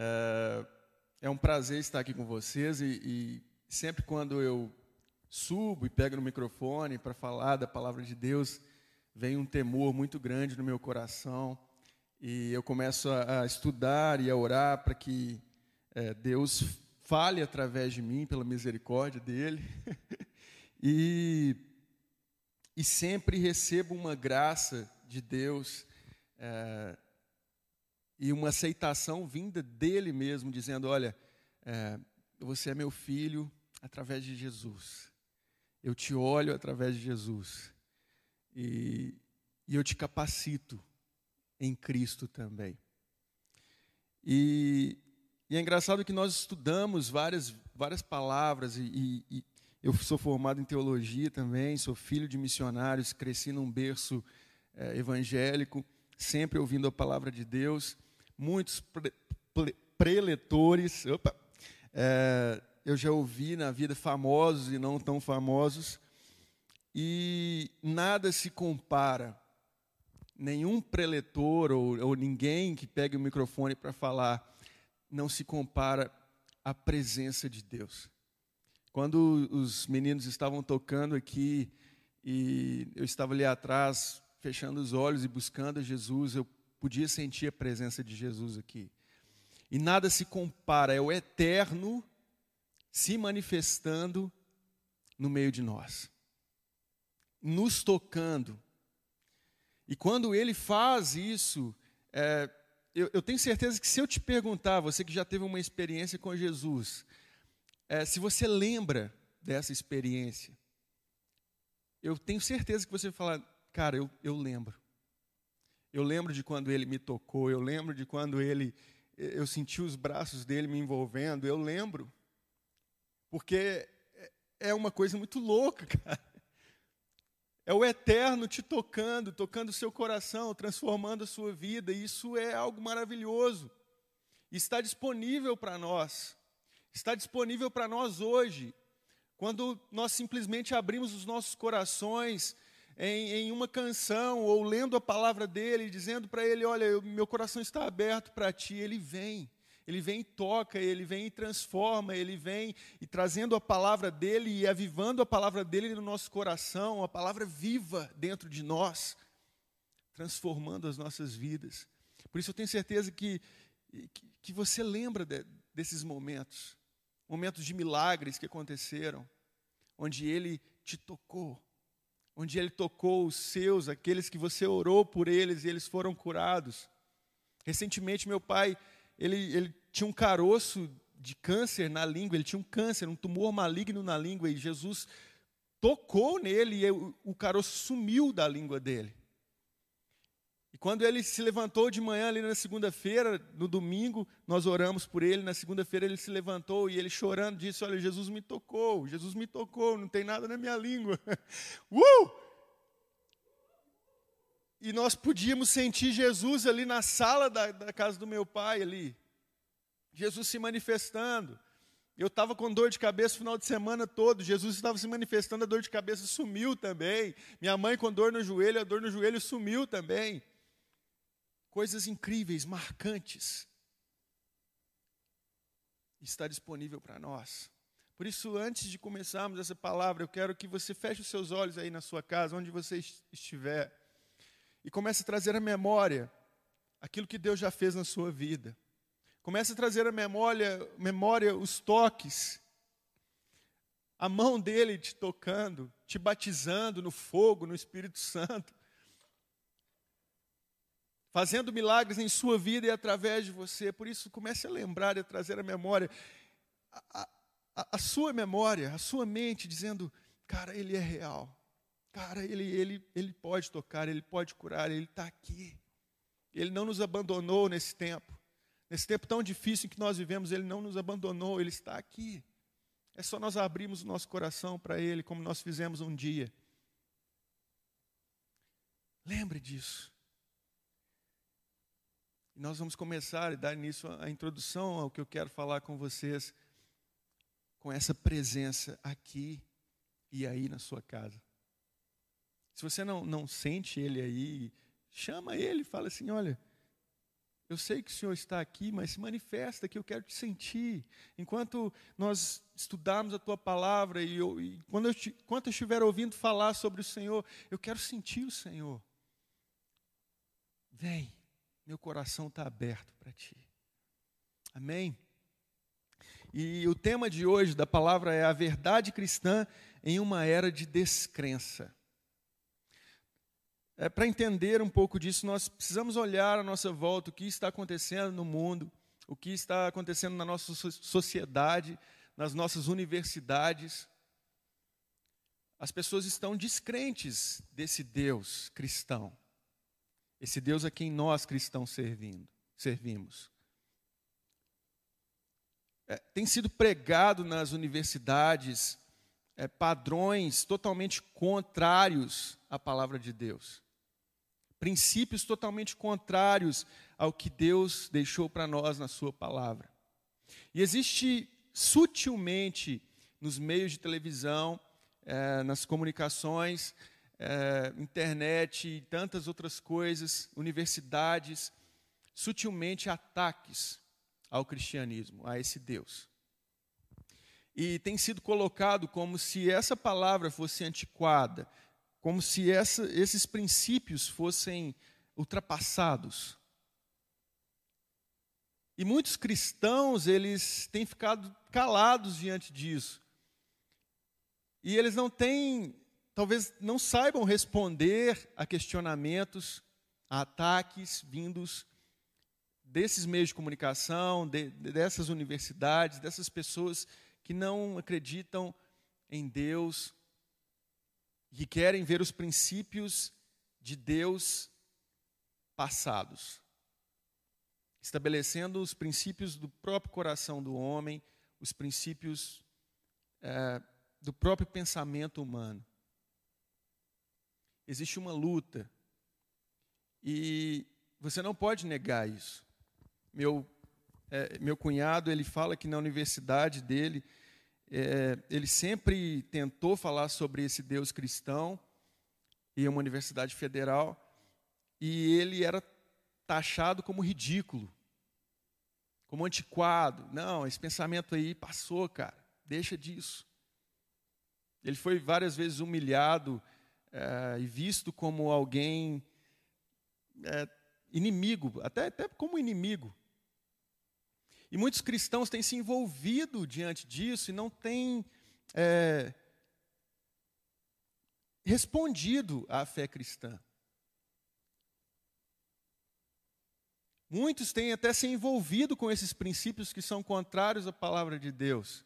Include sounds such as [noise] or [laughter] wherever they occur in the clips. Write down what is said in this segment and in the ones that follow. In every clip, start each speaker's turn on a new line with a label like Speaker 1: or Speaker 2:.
Speaker 1: É, é um prazer estar aqui com vocês e, e sempre quando eu subo e pego no microfone para falar da palavra de Deus, vem um temor muito grande no meu coração e eu começo a, a estudar e a orar para que é, Deus fale através de mim pela misericórdia dele [laughs] e, e sempre recebo uma graça de Deus é, e uma aceitação vinda dele mesmo, dizendo: Olha, é, você é meu filho através de Jesus. Eu te olho através de Jesus. E, e eu te capacito em Cristo também. E, e, é engraçado que nós estudamos várias, várias palavras, e, e, eu sou formado em teologia também, sou filho de missionários, cresci num berço é, evangélico, sempre ouvindo a palavra de Deus muitos pre, pre, preletores. Opa, é, eu já ouvi na vida famosos e não tão famosos. E nada se compara, nenhum preletor ou, ou ninguém que pegue o microfone para falar, não se compara à presença de Deus. Quando os meninos estavam tocando aqui e eu estava ali atrás, fechando os olhos e buscando Jesus, eu podia sentir a presença de Jesus aqui. E nada se compara, é o eterno se manifestando no meio de nós, nos tocando. E quando ele faz isso, é, eu, eu, tenho certeza que se eu te perguntar, você que já teve uma experiência com Jesus, é, se você lembra dessa experiência, eu tenho certeza que você vai falar, cara, eu, eu lembro. Eu lembro de quando ele me tocou, eu lembro de quando ele eu senti os braços dele me envolvendo, eu lembro. Porque é uma coisa muito louca, [laughs] cara. É o eterno te tocando, tocando o seu coração, transformando a sua vida, e isso é algo maravilhoso. Está disponível para nós. Está disponível para nós hoje. Quando nós simplesmente abrimos os nossos corações em, em uma canção ou lendo a palavra dele, dizendo para ele: Olha, eu, meu coração está aberto para ti, ele vem. Ele vem e toca, ele vem e transforma, ele vem e trazendo a palavra dele e avivando a palavra dele no nosso coração, a palavra viva dentro de nós, transformando as nossas vidas. Por isso eu tenho certeza que, que, que você lembra de, desses momentos, momentos de milagres que aconteceram, onde ele te tocou, onde ele tocou os seus, aqueles que você orou por eles e eles foram curados. Recentemente, meu pai, ele, ele tinha um caroço de câncer na língua, ele tinha um câncer, um tumor maligno na língua, e Jesus tocou nele e o, o caroço sumiu da língua dele. E quando ele se levantou de manhã ali na segunda-feira, no domingo, nós oramos por ele, na segunda-feira ele se levantou e ele chorando disse: Olha, Jesus me tocou, Jesus me tocou, não tem nada na minha língua. [laughs] uh! E nós podíamos sentir Jesus ali na sala da, da casa do meu pai ali. Jesus se manifestando. Eu estava com dor de cabeça o final de semana todo. Jesus estava se manifestando, a dor de cabeça sumiu também. Minha mãe com dor no joelho, a dor no joelho sumiu também coisas incríveis, marcantes, está disponível para nós. Por isso, antes de começarmos essa palavra, eu quero que você feche os seus olhos aí na sua casa, onde você estiver, e comece a trazer à memória aquilo que Deus já fez na sua vida. Comece a trazer à memória, memória os toques, a mão dele te tocando, te batizando no fogo, no Espírito Santo fazendo milagres em sua vida e através de você. Por isso, comece a lembrar e a trazer a memória, a, a, a sua memória, a sua mente, dizendo: cara, Ele é real. Cara, ele, ele, ele pode tocar, Ele pode curar, Ele está aqui. Ele não nos abandonou nesse tempo. Nesse tempo tão difícil em que nós vivemos, Ele não nos abandonou, Ele está aqui. É só nós abrirmos o nosso coração para Ele, como nós fizemos um dia. Lembre disso. E nós vamos começar e dar início à introdução ao que eu quero falar com vocês, com essa presença aqui e aí na sua casa. Se você não, não sente ele aí, chama ele, fala assim: olha, eu sei que o Senhor está aqui, mas se manifesta que eu quero te sentir. Enquanto nós estudarmos a tua palavra e, eu, e quando eu, enquanto eu estiver ouvindo falar sobre o Senhor, eu quero sentir o Senhor. Vem, meu coração está aberto para ti. Amém? E o tema de hoje da palavra é a verdade cristã em uma era de descrença. É, Para entender um pouco disso, nós precisamos olhar à nossa volta o que está acontecendo no mundo, o que está acontecendo na nossa sociedade, nas nossas universidades. As pessoas estão descrentes desse Deus cristão, esse Deus a quem nós cristãos servindo, servimos. É, tem sido pregado nas universidades é, padrões totalmente contrários à palavra de Deus princípios totalmente contrários ao que Deus deixou para nós na Sua palavra. E existe sutilmente nos meios de televisão, é, nas comunicações, é, internet e tantas outras coisas, universidades, sutilmente ataques ao cristianismo, a esse Deus. E tem sido colocado como se essa palavra fosse antiquada, como se essa, esses princípios fossem ultrapassados. E muitos cristãos, eles têm ficado calados diante disso. E eles não têm, talvez não saibam responder a questionamentos, a ataques vindos desses meios de comunicação, de, dessas universidades, dessas pessoas que não acreditam em Deus, que querem ver os princípios de Deus passados, estabelecendo os princípios do próprio coração do homem, os princípios é, do próprio pensamento humano. Existe uma luta e você não pode negar isso. Meu, é, meu cunhado ele fala que na universidade dele é, ele sempre tentou falar sobre esse Deus cristão em uma universidade federal e ele era taxado como ridículo, como antiquado. Não, esse pensamento aí passou, cara, deixa disso. Ele foi várias vezes humilhado é, e visto como alguém é, inimigo, até, até como inimigo. E muitos cristãos têm se envolvido diante disso e não têm é, respondido à fé cristã. Muitos têm até se envolvido com esses princípios que são contrários à palavra de Deus.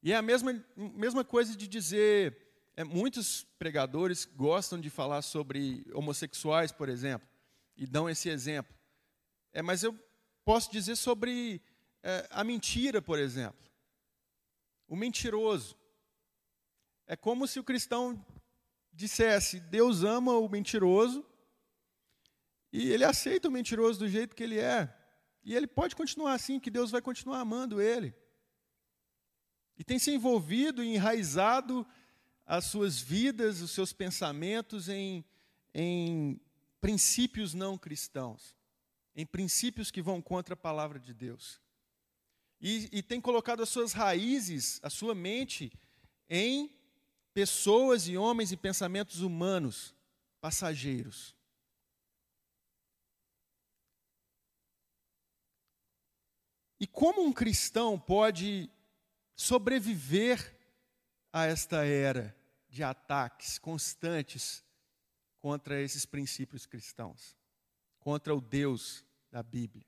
Speaker 1: E é a mesma, mesma coisa de dizer, é, muitos pregadores gostam de falar sobre homossexuais, por exemplo, e dão esse exemplo. É, mas eu Posso dizer sobre é, a mentira, por exemplo. O mentiroso. É como se o cristão dissesse: Deus ama o mentiroso e ele aceita o mentiroso do jeito que ele é. E ele pode continuar assim, que Deus vai continuar amando ele. E tem se envolvido e enraizado as suas vidas, os seus pensamentos em, em princípios não cristãos em princípios que vão contra a palavra de Deus. E, e tem colocado as suas raízes, a sua mente, em pessoas e homens e pensamentos humanos, passageiros. E como um cristão pode sobreviver a esta era de ataques constantes contra esses princípios cristãos, contra o Deus da Bíblia.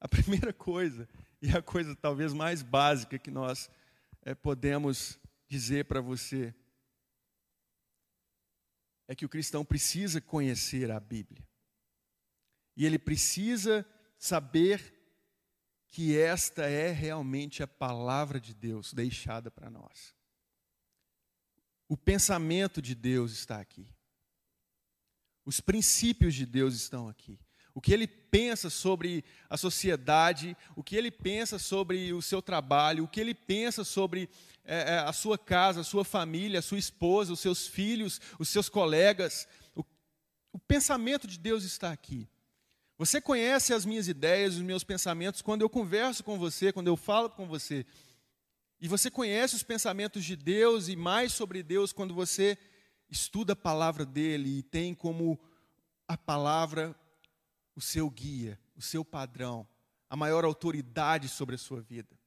Speaker 1: A [laughs] primeira coisa, e a coisa talvez mais básica que nós é, podemos dizer para você, é que o cristão precisa conhecer a Bíblia. E ele precisa saber que esta é realmente a palavra de Deus deixada para nós. O pensamento de Deus está aqui. Os princípios de Deus estão aqui o que ele pensa sobre a sociedade, o que ele pensa sobre o seu trabalho, o que ele pensa sobre é, é, a sua casa, a sua família, a sua esposa, os seus filhos, os seus colegas. O, o pensamento de Deus está aqui. Você conhece as minhas ideias, os meus pensamentos quando eu converso com você, quando eu falo com você. E você conhece os pensamentos de Deus e mais sobre Deus quando você estuda a palavra dele e tem como a palavra o seu guia, o seu padrão, a maior autoridade sobre a sua vida.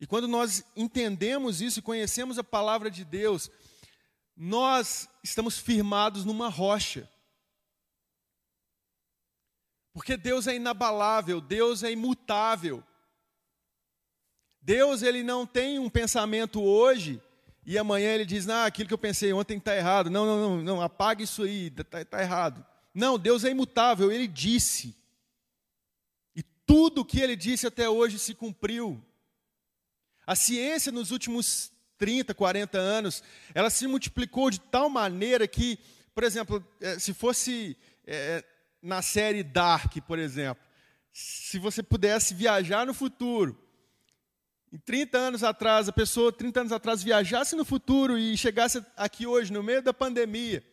Speaker 1: E quando nós entendemos isso e conhecemos a palavra de Deus, nós estamos firmados numa rocha. Porque Deus é inabalável, Deus é imutável. Deus ele não tem um pensamento hoje e amanhã ele diz, ah, aquilo que eu pensei ontem está errado. Não, não, não, não, apaga isso aí, está tá errado. Não, Deus é imutável, ele disse. E tudo o que ele disse até hoje se cumpriu. A ciência nos últimos 30, 40 anos, ela se multiplicou de tal maneira que, por exemplo, eh, se fosse é, na série Dark, por exemplo, se você pudesse viajar no futuro, em 30 anos atrás, a pessoa 30 anos atrás viajasse no futuro e chegasse aqui hoje, no meio da pandemia,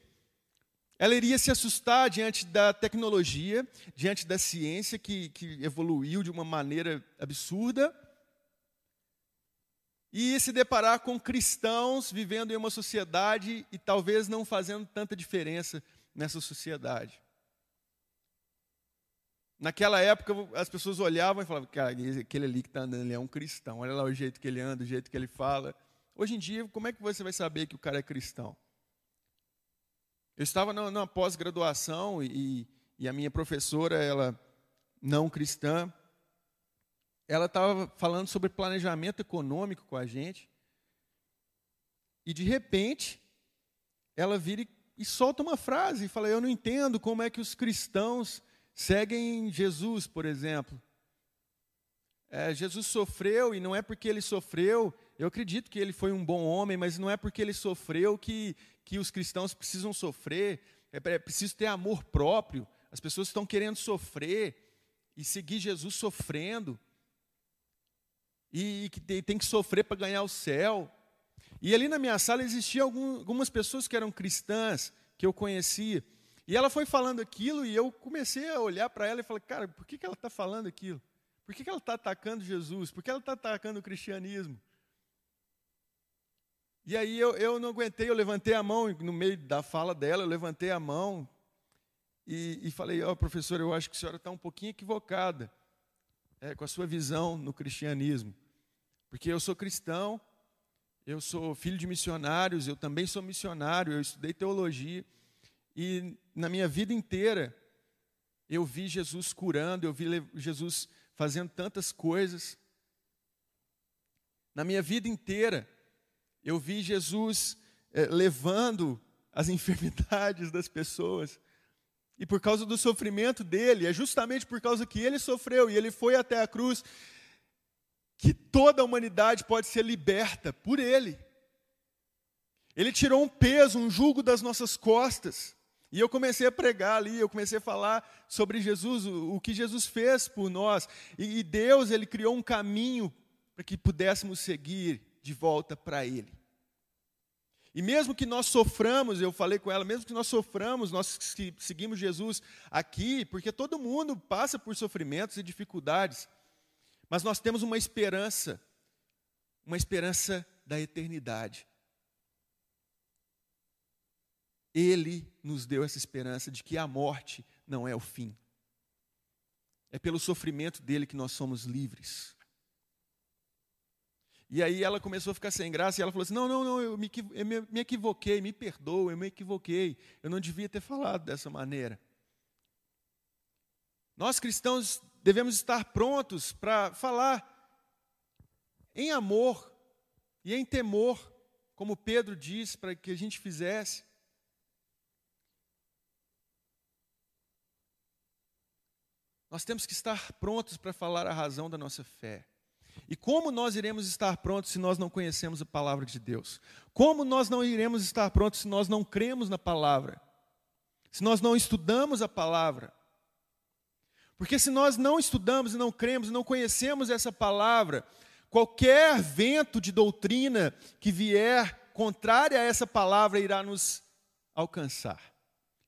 Speaker 1: ela iria se assustar diante da tecnologia, diante da ciência que, que evoluiu de uma maneira absurda, e se deparar com cristãos vivendo em uma sociedade e talvez não fazendo tanta diferença nessa sociedade. Naquela época, as pessoas olhavam e falavam, cara, aquele ali que está andando, ele é um cristão. Olha lá o jeito que ele anda, o jeito que ele fala. Hoje em dia, como é que você vai saber que o cara é cristão? Eu estava numa pós-graduação e, e a minha professora, ela não cristã, ela estava falando sobre planejamento econômico com a gente. E de repente, ela vira e, e solta uma frase e fala: Eu não entendo como é que os cristãos seguem Jesus, por exemplo. É, Jesus sofreu e não é porque ele sofreu. Eu acredito que ele foi um bom homem, mas não é porque ele sofreu que, que os cristãos precisam sofrer. É, é preciso ter amor próprio. As pessoas estão querendo sofrer e seguir Jesus sofrendo e que tem que sofrer para ganhar o céu. E ali na minha sala existiam algumas pessoas que eram cristãs, que eu conhecia. E ela foi falando aquilo e eu comecei a olhar para ela e falei, cara, por que, que ela está falando aquilo? Por que, que ela está atacando Jesus? Por que ela está atacando o cristianismo? E aí eu, eu não aguentei, eu levantei a mão no meio da fala dela, eu levantei a mão e, e falei, ó oh, professor, eu acho que a senhora está um pouquinho equivocada é, com a sua visão no cristianismo. Porque eu sou cristão, eu sou filho de missionários, eu também sou missionário, eu estudei teologia. E na minha vida inteira, eu vi Jesus curando, eu vi Jesus fazendo tantas coisas. Na minha vida inteira, eu vi Jesus é, levando as [laughs] enfermidades das pessoas. E por causa do sofrimento dele, é justamente por causa que ele sofreu e ele foi até a cruz, que toda a humanidade pode ser liberta por ele. Ele tirou um peso, um jugo das nossas costas. E eu comecei a pregar ali, eu comecei a falar sobre Jesus, o, o que Jesus fez por nós. E, e Deus, Ele criou um caminho para que pudéssemos seguir de volta para Ele. E mesmo que nós soframos, eu falei com ela, mesmo que nós soframos, nós seguimos Jesus aqui, porque todo mundo passa por sofrimentos e dificuldades, mas nós temos uma esperança, uma esperança da eternidade. Ele nos deu essa esperança de que a morte não é o fim. É pelo sofrimento dele que nós somos livres. E aí ela começou a ficar sem graça e ela falou assim: Não, não, não, eu me, eu me equivoquei, me perdoa, eu me equivoquei. Eu não devia ter falado dessa maneira. Nós cristãos devemos estar prontos para falar em amor e em temor, como Pedro diz para que a gente fizesse. Nós temos que estar prontos para falar a razão da nossa fé. E como nós iremos estar prontos se nós não conhecemos a palavra de Deus? Como nós não iremos estar prontos se nós não cremos na palavra? Se nós não estudamos a palavra? Porque se nós não estudamos e não cremos não conhecemos essa palavra, qualquer vento de doutrina que vier contrária a essa palavra irá nos alcançar,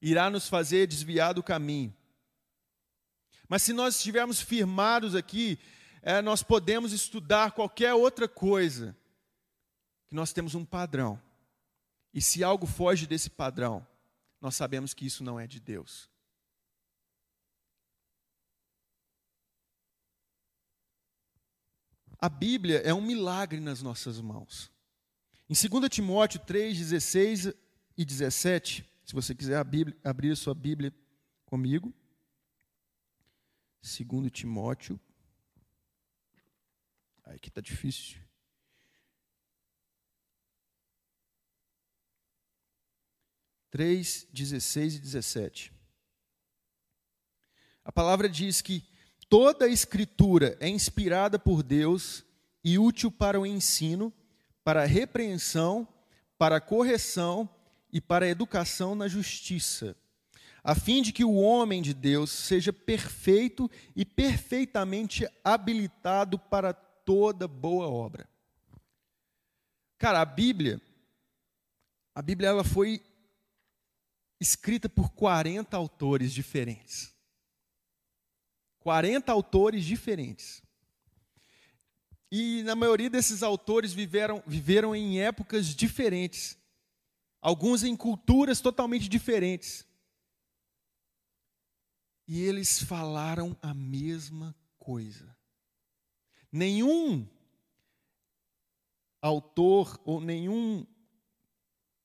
Speaker 1: irá nos fazer desviar do caminho. Mas se nós estivermos firmados aqui, é, nós podemos estudar qualquer outra coisa, que nós temos um padrão. E se algo foge desse padrão, nós sabemos que isso não é de Deus. A Bíblia é um milagre nas nossas mãos. Em 2 Timóteo 3, 16 e 17, se você quiser abrir a sua Bíblia comigo. 2 Timóteo. Aqui está difícil. Três, 16 e 17. A palavra diz que toda a escritura é inspirada por Deus e útil para o ensino, para a repreensão, para a correção e para a educação na justiça, a fim de que o homem de Deus seja perfeito e perfeitamente habilitado para toda boa obra. Cara, a Bíblia, a Bíblia ela foi escrita por 40 autores diferentes. 40 autores diferentes. E na maioria desses autores viveram, viveram em épocas diferentes. Alguns em culturas totalmente diferentes. E eles falaram a mesma coisa. Nenhum autor ou nenhum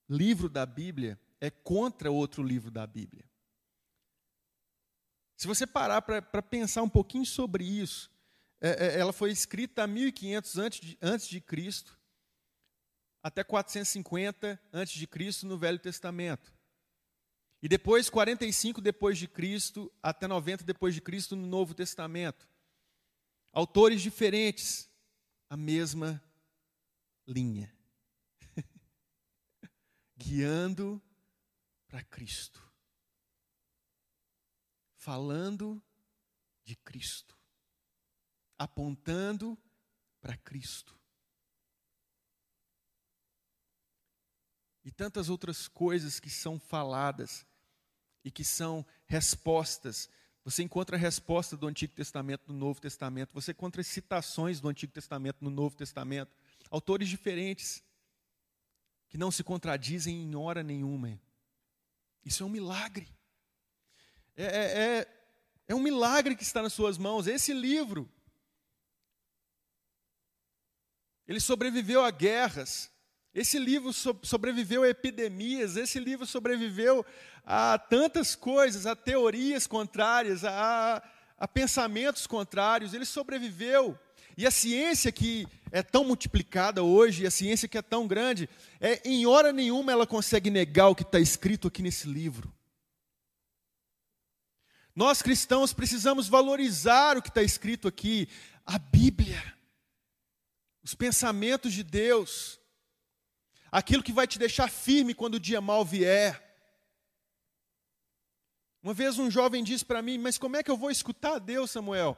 Speaker 1: livro da Bíblia é contra outro livro da Bíblia. Se você parar para pensar um pouquinho sobre isso, é, é, ela foi escrita há 1500 antes de, antes de Cristo, até 450 antes de Cristo no Velho Testamento. E depois 45 depois de Cristo até 90 depois de Cristo no Novo Testamento. Autores diferentes, a mesma linha. [laughs] Guiando para Cristo. Falando de Cristo. Apontando para Cristo. E tantas outras coisas que são faladas e que são respostas. Você encontra a resposta do Antigo Testamento no Novo Testamento, você encontra citações do Antigo Testamento no Novo Testamento, autores diferentes, que não se contradizem em hora nenhuma. Isso é um milagre. É, é, é, é um milagre que está nas suas mãos. Esse livro, ele sobreviveu a guerras. Esse livro so, sobreviveu a epidemias. Esse livro sobreviveu a tantas coisas, a teorias contrárias, a, a pensamentos contrários. Ele sobreviveu. E a ciência que é tão multiplicada hoje, a ciência que é tão grande, é, em hora nenhuma ela consegue negar o que está escrito aqui nesse livro. Nós cristãos precisamos valorizar o que está escrito aqui, a Bíblia, os pensamentos de Deus, aquilo que vai te deixar firme quando o dia mal vier. Uma vez um jovem disse para mim: Mas como é que eu vou escutar Deus, Samuel?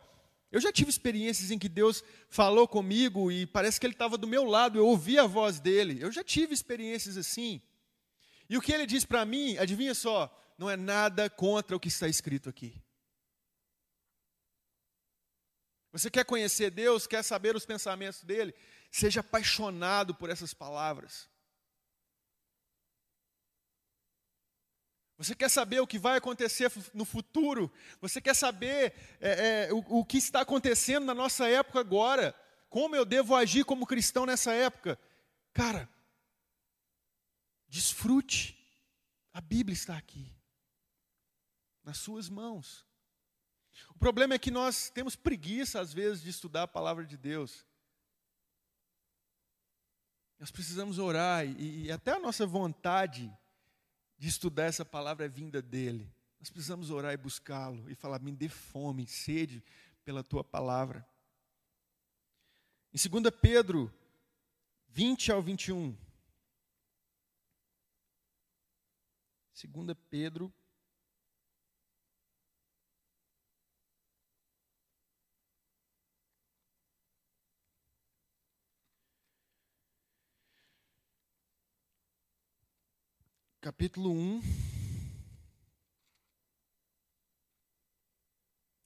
Speaker 1: Eu já tive experiências em que Deus falou comigo e parece que Ele estava do meu lado, eu ouvi a voz dele. Eu já tive experiências assim. E o que ele diz para mim, adivinha só, não é nada contra o que está escrito aqui. Você quer conhecer Deus, quer saber os pensamentos dele? Seja apaixonado por essas palavras. Você quer saber o que vai acontecer no futuro? Você quer saber é, é, o, o que está acontecendo na nossa época agora? Como eu devo agir como cristão nessa época? Cara, desfrute. A Bíblia está aqui, nas suas mãos. O problema é que nós temos preguiça, às vezes, de estudar a palavra de Deus. Nós precisamos orar e, e até a nossa vontade de estudar essa palavra é vinda dele. Nós precisamos orar e buscá-lo e falar: me dê fome, sede pela tua palavra. Em 2 Pedro 20 ao 21. 2 Pedro capítulo 1,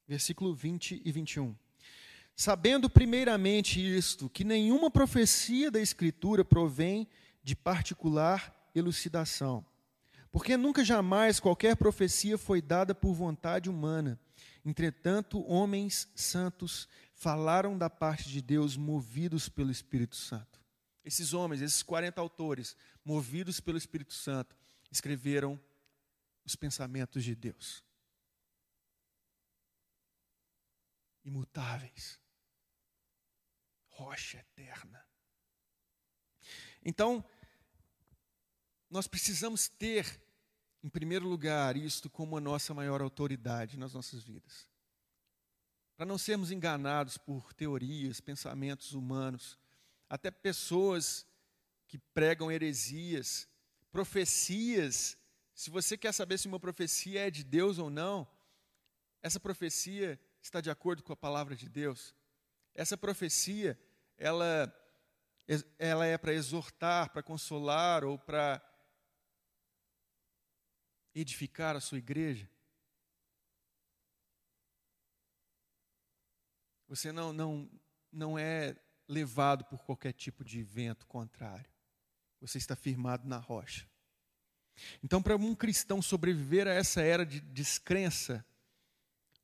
Speaker 1: versículo 20 e 21. Sabendo primeiramente isto, que nenhuma profecia da Escritura provém de particular elucidação. Porque nunca jamais qualquer profecia foi dada por vontade humana. Entretanto, homens santos falaram da parte de Deus, movidos pelo Espírito Santo. Esses homens, esses 40 autores, movidos pelo Espírito Santo, escreveram os pensamentos de Deus. Imutáveis. Rocha eterna. Então, nós precisamos ter, em primeiro lugar, isto como a nossa maior autoridade nas nossas vidas. Para não sermos enganados por teorias, pensamentos humanos, até pessoas que pregam heresias, profecias. Se você quer saber se uma profecia é de Deus ou não, essa profecia está de acordo com a palavra de Deus. Essa profecia, ela, ela é para exortar, para consolar ou para edificar a sua igreja? Você não, não, não é levado por qualquer tipo de vento contrário. Você está firmado na rocha. Então, para um cristão sobreviver a essa era de descrença,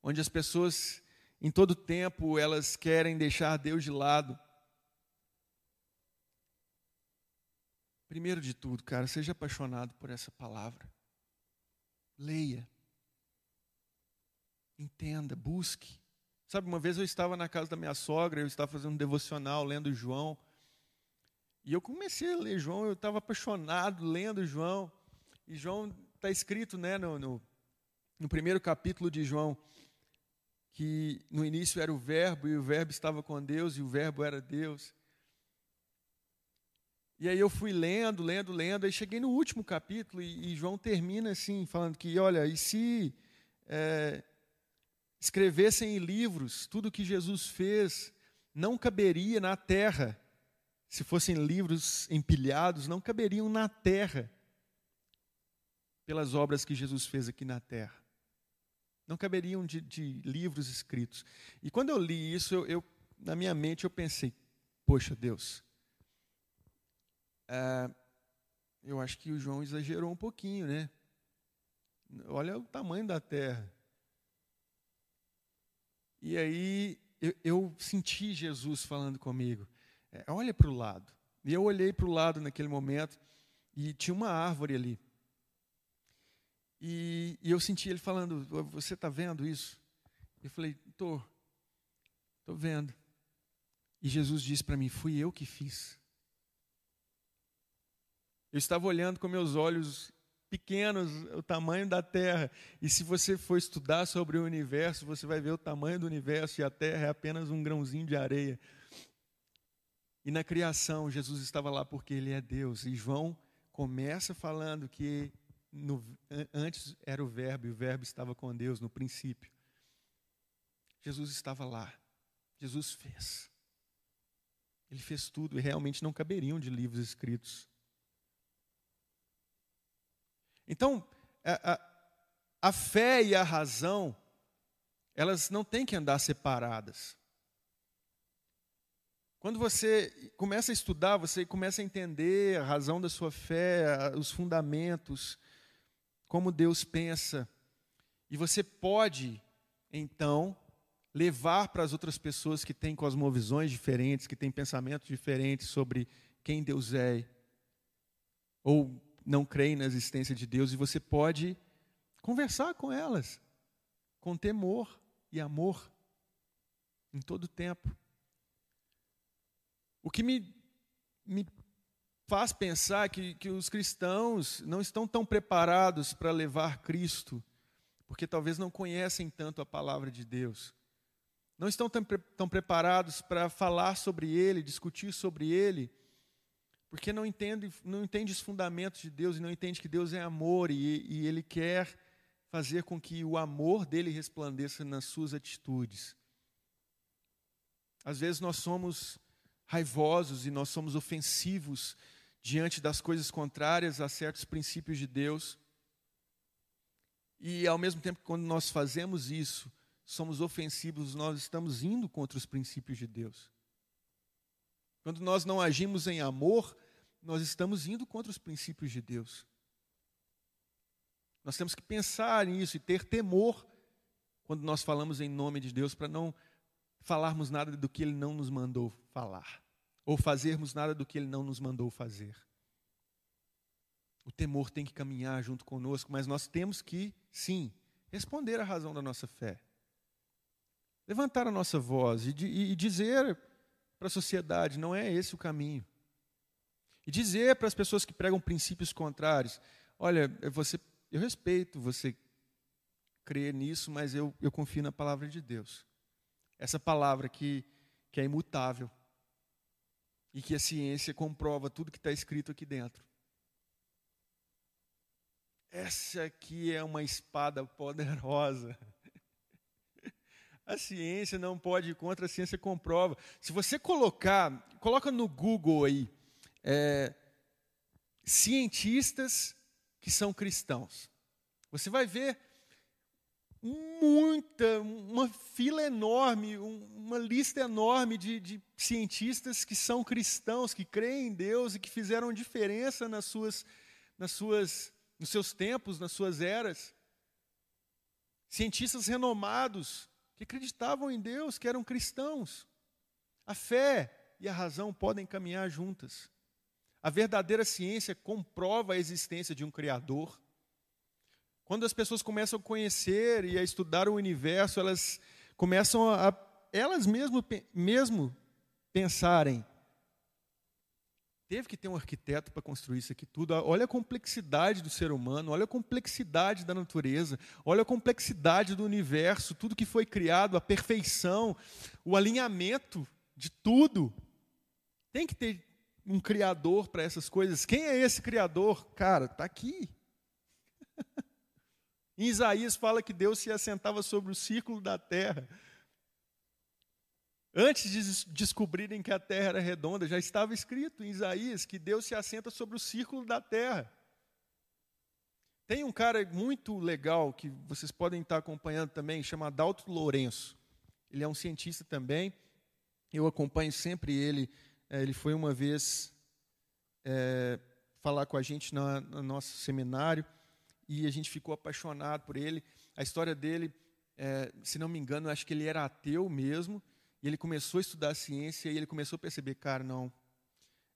Speaker 1: onde as pessoas em todo tempo elas querem deixar Deus de lado, primeiro de tudo, cara, seja apaixonado por essa palavra. Leia. Entenda, busque. Sabe, uma vez eu estava na casa da minha sogra, eu estava fazendo um devocional, lendo João. E eu comecei a ler João, eu estava apaixonado lendo João. E João está escrito né, no, no, no primeiro capítulo de João, que no início era o Verbo, e o Verbo estava com Deus, e o Verbo era Deus. E aí eu fui lendo, lendo, lendo, aí cheguei no último capítulo e, e João termina assim, falando que, olha, e se é, escrevessem em livros tudo o que Jesus fez, não caberia na terra, se fossem livros empilhados, não caberiam na terra, pelas obras que Jesus fez aqui na terra. Não caberiam de, de livros escritos. E quando eu li isso, eu, eu, na minha mente eu pensei, poxa Deus, é, eu acho que o João exagerou um pouquinho, né? Olha o tamanho da terra. E aí eu, eu senti Jesus falando comigo. É, olha para o lado. E eu olhei para o lado naquele momento e tinha uma árvore ali. E, e eu senti ele falando: Você está vendo isso? Eu falei: Estou. Estou vendo. E Jesus disse para mim: Fui eu que fiz. Eu estava olhando com meus olhos pequenos o tamanho da Terra. E se você for estudar sobre o universo, você vai ver o tamanho do universo e a Terra é apenas um grãozinho de areia. E na criação, Jesus estava lá porque Ele é Deus. E João começa falando que no, antes era o Verbo e o Verbo estava com Deus no princípio. Jesus estava lá. Jesus fez. Ele fez tudo e realmente não caberiam de livros escritos. Então, a, a, a fé e a razão, elas não têm que andar separadas. Quando você começa a estudar, você começa a entender a razão da sua fé, os fundamentos, como Deus pensa, e você pode, então, levar para as outras pessoas que têm cosmovisões diferentes, que têm pensamentos diferentes sobre quem Deus é, ou não creem na existência de Deus e você pode conversar com elas com temor e amor em todo o tempo. O que me, me faz pensar que, que os cristãos não estão tão preparados para levar Cristo, porque talvez não conhecem tanto a palavra de Deus. Não estão tão, tão preparados para falar sobre Ele, discutir sobre Ele, porque não entende, não entende os fundamentos de Deus e não entende que Deus é amor e, e Ele quer fazer com que o amor dele resplandeça nas suas atitudes. Às vezes nós somos raivosos e nós somos ofensivos diante das coisas contrárias a certos princípios de Deus. E ao mesmo tempo, quando nós fazemos isso, somos ofensivos, nós estamos indo contra os princípios de Deus. Quando nós não agimos em amor, nós estamos indo contra os princípios de Deus. Nós temos que pensar nisso e ter temor quando nós falamos em nome de Deus para não falarmos nada do que Ele não nos mandou falar, ou fazermos nada do que Ele não nos mandou fazer. O temor tem que caminhar junto conosco, mas nós temos que, sim, responder à razão da nossa fé. Levantar a nossa voz e, e dizer para a sociedade: não é esse o caminho. E dizer para as pessoas que pregam princípios contrários: olha, você, eu respeito você crer nisso, mas eu, eu confio na palavra de Deus. Essa palavra que, que é imutável e que a ciência comprova tudo que está escrito aqui dentro. Essa aqui é uma espada poderosa. A ciência não pode ir contra, a ciência comprova. Se você colocar, coloca no Google aí, é, cientistas que são cristãos. Você vai ver muita, uma fila enorme, uma lista enorme de, de, cientistas que são cristãos, que creem em Deus e que fizeram diferença nas suas, nas suas, nos seus tempos, nas suas eras. Cientistas renomados que acreditavam em Deus, que eram cristãos. A fé e a razão podem caminhar juntas. A verdadeira ciência comprova a existência de um Criador. Quando as pessoas começam a conhecer e a estudar o universo, elas começam a, elas mesmo, mesmo pensarem. Teve que ter um arquiteto para construir isso aqui tudo. Olha a complexidade do ser humano, olha a complexidade da natureza, olha a complexidade do universo, tudo que foi criado, a perfeição, o alinhamento de tudo. Tem que ter um criador para essas coisas. Quem é esse criador? Cara, está aqui. Em Isaías fala que Deus se assentava sobre o círculo da terra. Antes de descobrirem que a terra era redonda, já estava escrito em Isaías que Deus se assenta sobre o círculo da terra. Tem um cara muito legal que vocês podem estar acompanhando também, chamado Dalton Lourenço. Ele é um cientista também. Eu acompanho sempre ele. É, ele foi uma vez é, falar com a gente no nosso seminário e a gente ficou apaixonado por ele. A história dele, é, se não me engano, acho que ele era ateu mesmo, e ele começou a estudar ciência e ele começou a perceber, cara, não,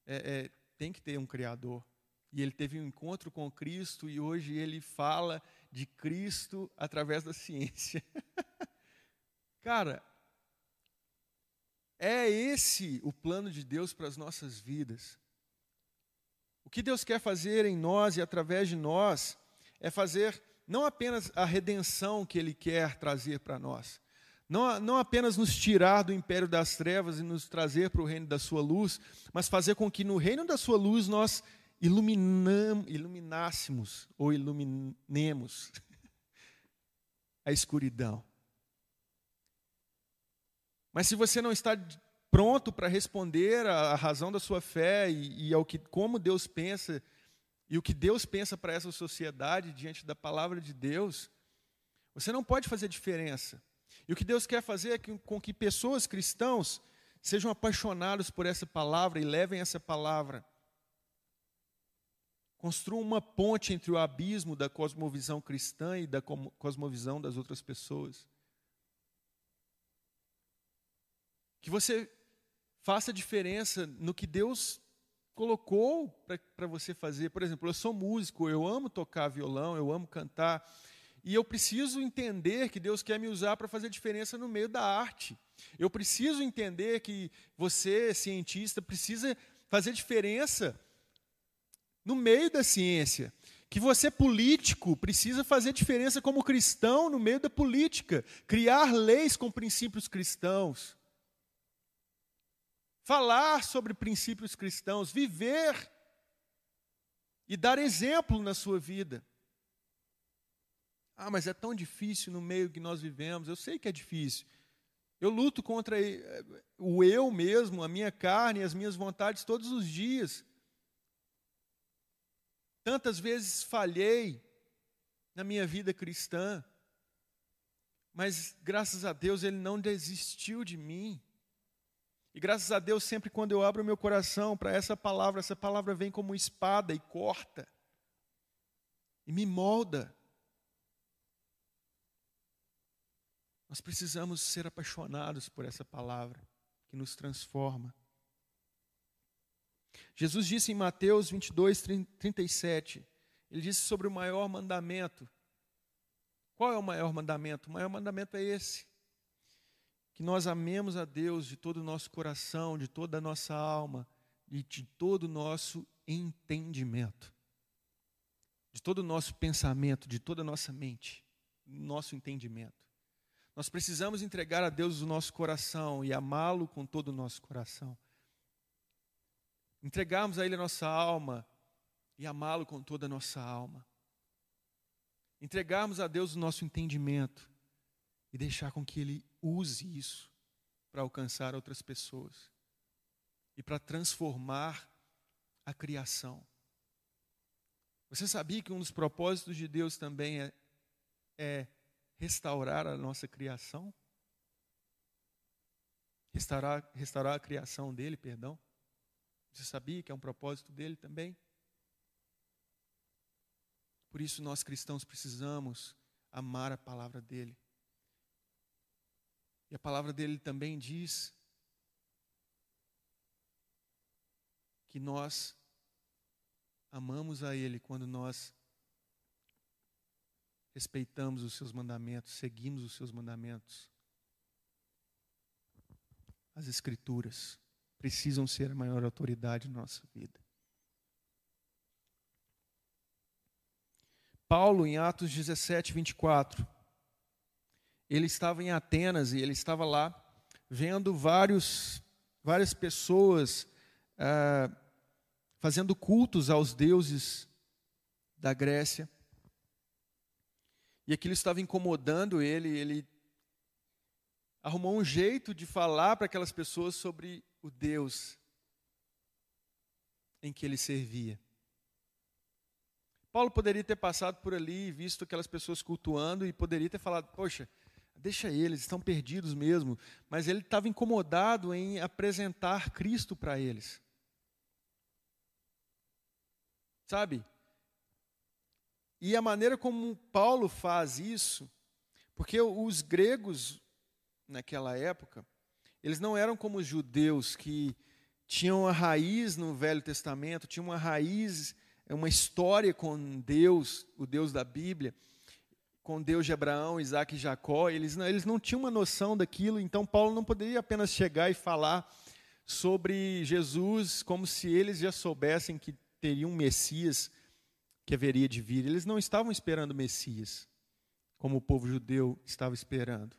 Speaker 1: é, é, tem que ter um Criador. E ele teve um encontro com Cristo e hoje ele fala de Cristo através da ciência. [laughs] cara, é esse o plano de Deus para as nossas vidas. O que Deus quer fazer em nós e através de nós é fazer não apenas a redenção que Ele quer trazer para nós, não, não apenas nos tirar do império das trevas e nos trazer para o reino da Sua luz, mas fazer com que no reino da Sua luz nós iluminam, iluminássemos ou iluminemos [laughs] a escuridão. Mas se você não está pronto para responder à razão da sua fé e, e ao que como Deus pensa e o que Deus pensa para essa sociedade diante da palavra de Deus, você não pode fazer diferença. E o que Deus quer fazer é que, com que pessoas cristãos sejam apaixonados por essa palavra e levem essa palavra. Construam uma ponte entre o abismo da cosmovisão cristã e da cosmovisão das outras pessoas. Que você faça diferença no que Deus colocou para você fazer. Por exemplo, eu sou músico, eu amo tocar violão, eu amo cantar, e eu preciso entender que Deus quer me usar para fazer diferença no meio da arte. Eu preciso entender que você, cientista, precisa fazer diferença no meio da ciência. Que você, político, precisa fazer diferença como cristão no meio da política. Criar leis com princípios cristãos falar sobre princípios cristãos, viver e dar exemplo na sua vida. Ah, mas é tão difícil no meio que nós vivemos. Eu sei que é difícil. Eu luto contra o eu mesmo, a minha carne, as minhas vontades todos os dias. Tantas vezes falhei na minha vida cristã. Mas graças a Deus ele não desistiu de mim. E graças a Deus, sempre quando eu abro meu coração para essa palavra, essa palavra vem como espada e corta, e me molda. Nós precisamos ser apaixonados por essa palavra que nos transforma. Jesus disse em Mateus 22, 37, ele disse sobre o maior mandamento. Qual é o maior mandamento? O maior mandamento é esse: que nós amemos a Deus de todo o nosso coração, de toda a nossa alma e de todo o nosso entendimento, de todo o nosso pensamento, de toda a nossa mente, nosso entendimento. Nós precisamos entregar a Deus o nosso coração e amá-lo com todo o nosso coração. Entregarmos a Ele a nossa alma e amá-lo com toda a nossa alma. Entregarmos a Deus o nosso entendimento e deixar com que Ele use isso para alcançar outras pessoas e para transformar a criação. Você sabia que um dos propósitos de Deus também é, é restaurar a nossa criação? Restaurar, restaurar a criação dele, perdão. Você sabia que é um propósito dele também? Por isso, nós cristãos precisamos amar a palavra dele. E a palavra dele também diz que nós amamos a ele quando nós respeitamos os seus mandamentos, seguimos os seus mandamentos. As Escrituras precisam ser a maior autoridade na nossa vida. Paulo, em Atos 17, 24, ele estava em Atenas e ele estava lá vendo vários, várias pessoas ah, fazendo cultos aos deuses da Grécia. E aquilo estava incomodando ele, ele arrumou um jeito de falar para aquelas pessoas sobre o Deus em que ele servia. Paulo poderia ter passado por ali e visto aquelas pessoas cultuando e poderia ter falado: Poxa, deixa eles, estão perdidos mesmo. Mas ele estava incomodado em apresentar Cristo para eles. Sabe? E a maneira como Paulo faz isso, porque os gregos naquela época, eles não eram como os judeus que tinham a raiz no Velho Testamento, tinham uma raiz, uma história com Deus, o Deus da Bíblia, com Deus de Abraão, Isaac e Jacó. Eles não, eles não tinham uma noção daquilo, então Paulo não poderia apenas chegar e falar sobre Jesus como se eles já soubessem que teria um Messias que haveria de vir. Eles não estavam esperando Messias, como o povo judeu estava esperando.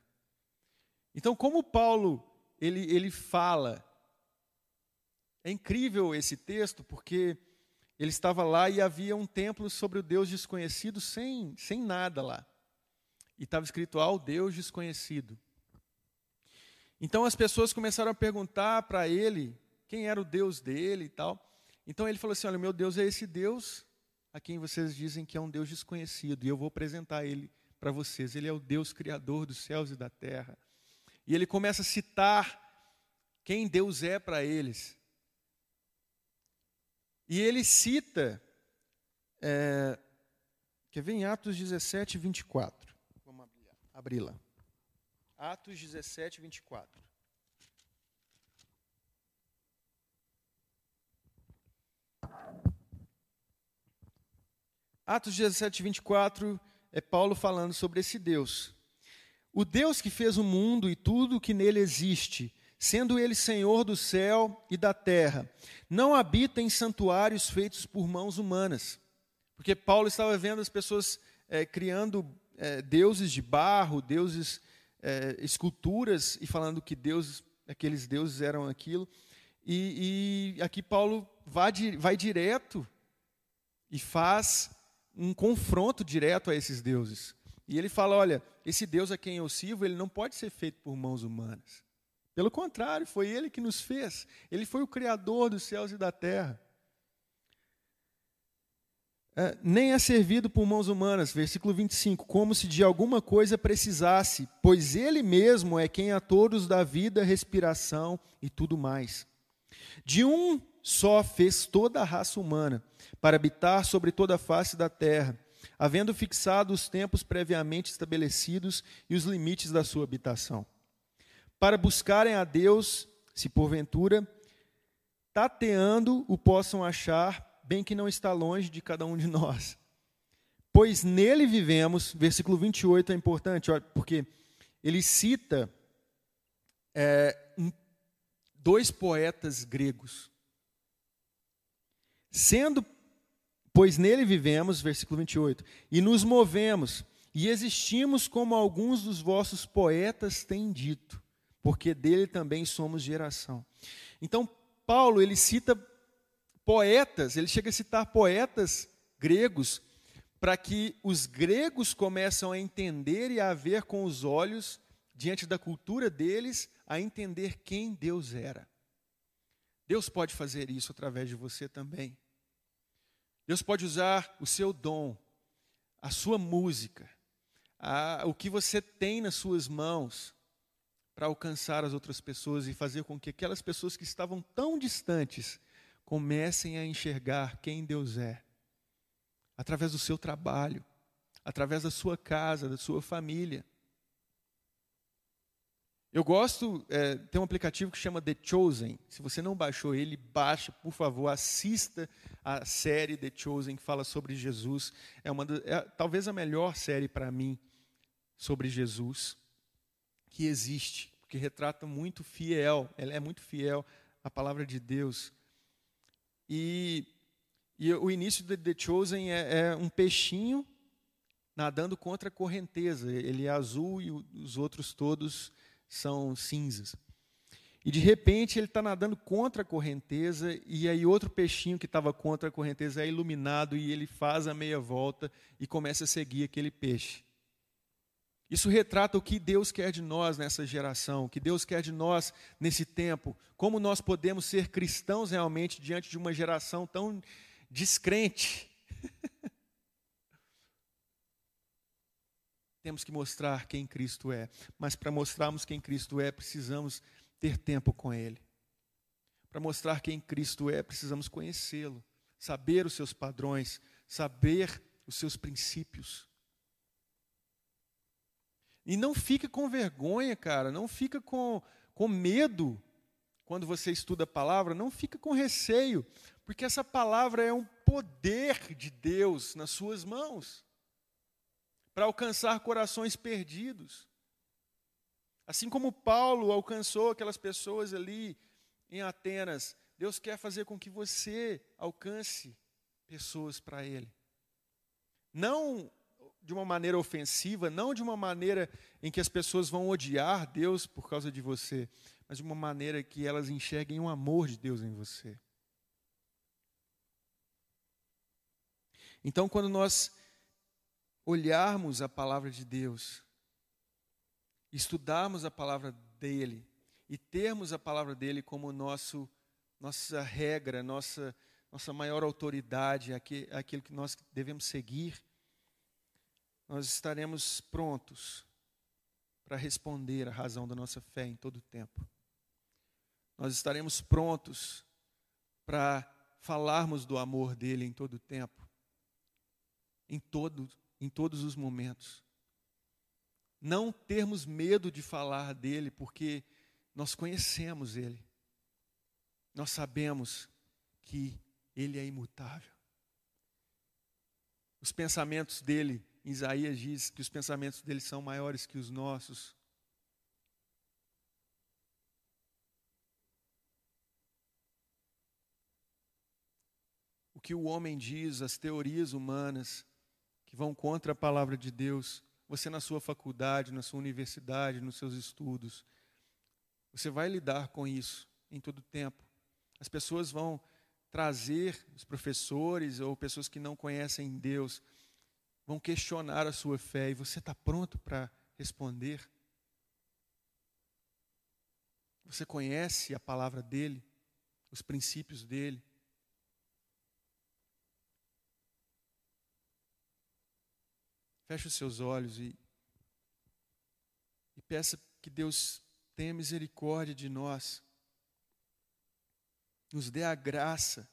Speaker 1: Então, como Paulo ele, ele fala, é incrível esse texto, porque ele estava lá e havia um templo sobre o Deus desconhecido sem, sem nada lá. E estava escrito ao Deus desconhecido. Então as pessoas começaram a perguntar para ele quem era o Deus dele e tal. Então ele falou assim: Olha, meu Deus é esse Deus a quem vocês dizem que é um Deus desconhecido, e eu vou apresentar ele para vocês. Ele é o Deus criador dos céus e da terra. E ele começa a citar quem Deus é para eles. E ele cita, é, quer ver em Atos 17, 24. Abri-la. Atos 17, 24. Atos 17, 24 é Paulo falando sobre esse Deus. O Deus que fez o mundo e tudo o que nele existe, sendo ele Senhor do céu e da terra, não habita em santuários feitos por mãos humanas. Porque Paulo estava vendo as pessoas é, criando é, deuses de barro, deuses, é, esculturas, e falando que Deus, aqueles deuses eram aquilo. E, e aqui Paulo vai, vai direto e faz um confronto direto a esses deuses. E ele fala: olha, esse Deus a quem eu sirvo, ele não pode ser feito por mãos humanas. Pelo contrário, foi ele que nos fez. Ele foi o criador dos céus e da terra. É, nem é servido por mãos humanas, versículo 25, como se de alguma coisa precisasse, pois Ele mesmo é quem a todos dá vida, respiração e tudo mais. De um só fez toda a raça humana, para habitar sobre toda a face da terra, havendo fixado os tempos previamente estabelecidos e os limites da sua habitação, para buscarem a Deus, se porventura, tateando o possam achar, bem que não está longe de cada um de nós. Pois nele vivemos, versículo 28 é importante, porque ele cita é, dois poetas gregos. Sendo, pois nele vivemos, versículo 28, e nos movemos, e existimos como alguns dos vossos poetas têm dito, porque dele também somos geração. Então, Paulo, ele cita poetas, ele chega a citar poetas gregos, para que os gregos começam a entender e a ver com os olhos, diante da cultura deles, a entender quem Deus era. Deus pode fazer isso através de você também. Deus pode usar o seu dom, a sua música, a, o que você tem nas suas mãos para alcançar as outras pessoas e fazer com que aquelas pessoas que estavam tão distantes comecem a enxergar quem Deus é, através do seu trabalho, através da sua casa, da sua família. Eu gosto, é, tem um aplicativo que chama The Chosen. Se você não baixou ele, baixe, por favor, assista a série The Chosen que fala sobre Jesus. É uma é, talvez a melhor série para mim sobre Jesus que existe, porque retrata muito fiel, ela é muito fiel à palavra de Deus. E, e o início de The Chosen é, é um peixinho nadando contra a correnteza. Ele é azul e os outros todos são cinzas. E de repente ele está nadando contra a correnteza, e aí outro peixinho que estava contra a correnteza é iluminado e ele faz a meia volta e começa a seguir aquele peixe. Isso retrata o que Deus quer de nós nessa geração, o que Deus quer de nós nesse tempo, como nós podemos ser cristãos realmente diante de uma geração tão descrente. [laughs] Temos que mostrar quem Cristo é. Mas para mostrarmos quem Cristo é, precisamos ter tempo com Ele. Para mostrar quem Cristo é, precisamos conhecê-lo, saber os seus padrões, saber os seus princípios. E não fica com vergonha, cara, não fica com, com medo quando você estuda a palavra, não fica com receio, porque essa palavra é um poder de Deus nas suas mãos para alcançar corações perdidos. Assim como Paulo alcançou aquelas pessoas ali em Atenas, Deus quer fazer com que você alcance pessoas para Ele. Não de uma maneira ofensiva, não de uma maneira em que as pessoas vão odiar Deus por causa de você, mas de uma maneira que elas enxerguem o amor de Deus em você. Então, quando nós olharmos a palavra de Deus, estudarmos a palavra dele e termos a palavra dele como nosso nossa regra, nossa nossa maior autoridade, aquilo que nós devemos seguir, nós estaremos prontos para responder a razão da nossa fé em todo o tempo. Nós estaremos prontos para falarmos do amor dele em todo o tempo, em todo em todos os momentos. Não termos medo de falar dele, porque nós conhecemos ele. Nós sabemos que ele é imutável. Os pensamentos dele, Isaías diz que os pensamentos dele são maiores que os nossos. O que o homem diz, as teorias humanas, que vão contra a palavra de Deus, você na sua faculdade, na sua universidade, nos seus estudos, você vai lidar com isso em todo o tempo. As pessoas vão trazer, os professores ou pessoas que não conhecem Deus, vão questionar a sua fé e você está pronto para responder? Você conhece a palavra dele, os princípios dele? Feche os seus olhos e, e peça que Deus tenha misericórdia de nós, nos dê a graça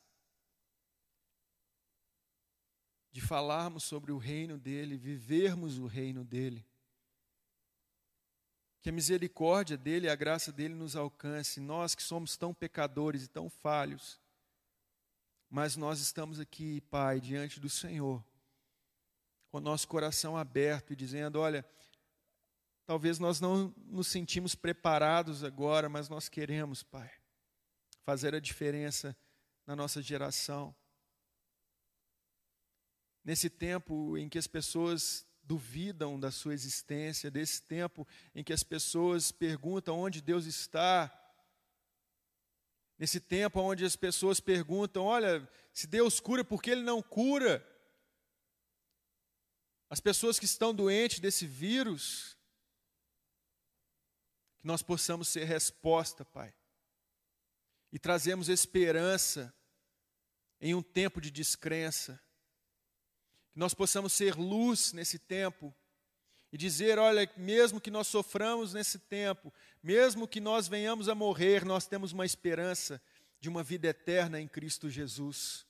Speaker 1: de falarmos sobre o reino dele, vivermos o reino dele. Que a misericórdia dele e a graça dele nos alcance, nós que somos tão pecadores e tão falhos, mas nós estamos aqui, Pai, diante do Senhor, com o nosso coração aberto e dizendo: olha, talvez nós não nos sentimos preparados agora, mas nós queremos, Pai, fazer a diferença na nossa geração. Nesse tempo em que as pessoas duvidam da sua existência, desse tempo em que as pessoas perguntam onde Deus está, nesse tempo onde as pessoas perguntam: olha, se Deus cura, por que Ele não cura? As pessoas que estão doentes desse vírus, que nós possamos ser resposta, Pai, e trazemos esperança em um tempo de descrença que nós possamos ser luz nesse tempo e dizer: olha, mesmo que nós soframos nesse tempo, mesmo que nós venhamos a morrer, nós temos uma esperança de uma vida eterna em Cristo Jesus.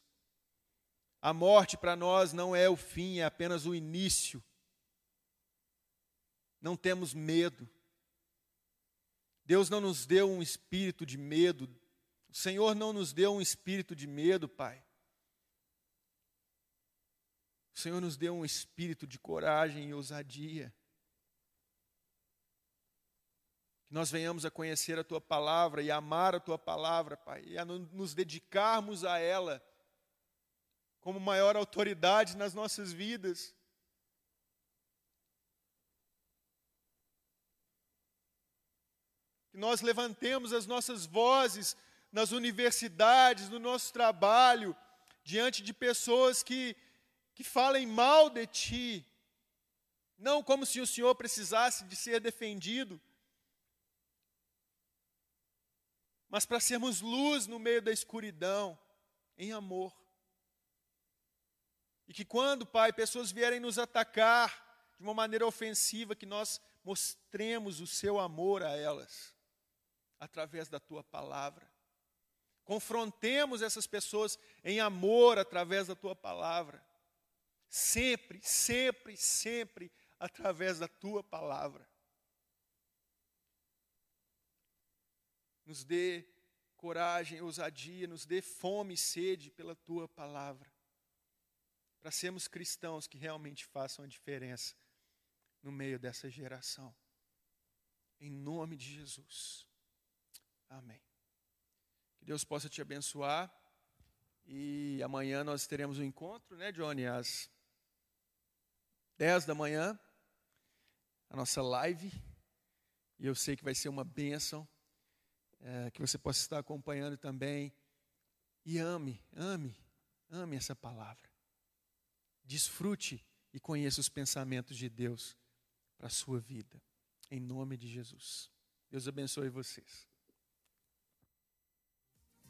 Speaker 1: A morte para nós não é o fim, é apenas o início. Não temos medo. Deus não nos deu um espírito de medo. O Senhor não nos deu um espírito de medo, Pai. O Senhor nos deu um espírito de coragem e ousadia. Que nós venhamos a conhecer a tua palavra e amar a tua palavra, Pai, e a nos dedicarmos a ela como maior autoridade nas nossas vidas. Que nós levantemos as nossas vozes nas universidades, no nosso trabalho, diante de pessoas que que falem mal de ti, não como se o Senhor precisasse de ser defendido, mas para sermos luz no meio da escuridão, em amor. E que quando, Pai, pessoas vierem nos atacar de uma maneira ofensiva, que nós mostremos o seu amor a elas, através da tua palavra. Confrontemos essas pessoas em amor através da tua palavra sempre, sempre, sempre através da tua palavra. Nos dê coragem, ousadia, nos dê fome e sede pela tua palavra, para sermos cristãos que realmente façam a diferença no meio dessa geração. Em nome de Jesus. Amém. Que Deus possa te abençoar. E amanhã nós teremos um encontro, né, Johnny? Às 10 da manhã, a nossa live. E eu sei que vai ser uma bênção, é, que você possa estar acompanhando também. E ame, ame, ame essa palavra. Desfrute e conheça os pensamentos de Deus para a sua vida. Em nome de Jesus. Deus abençoe vocês.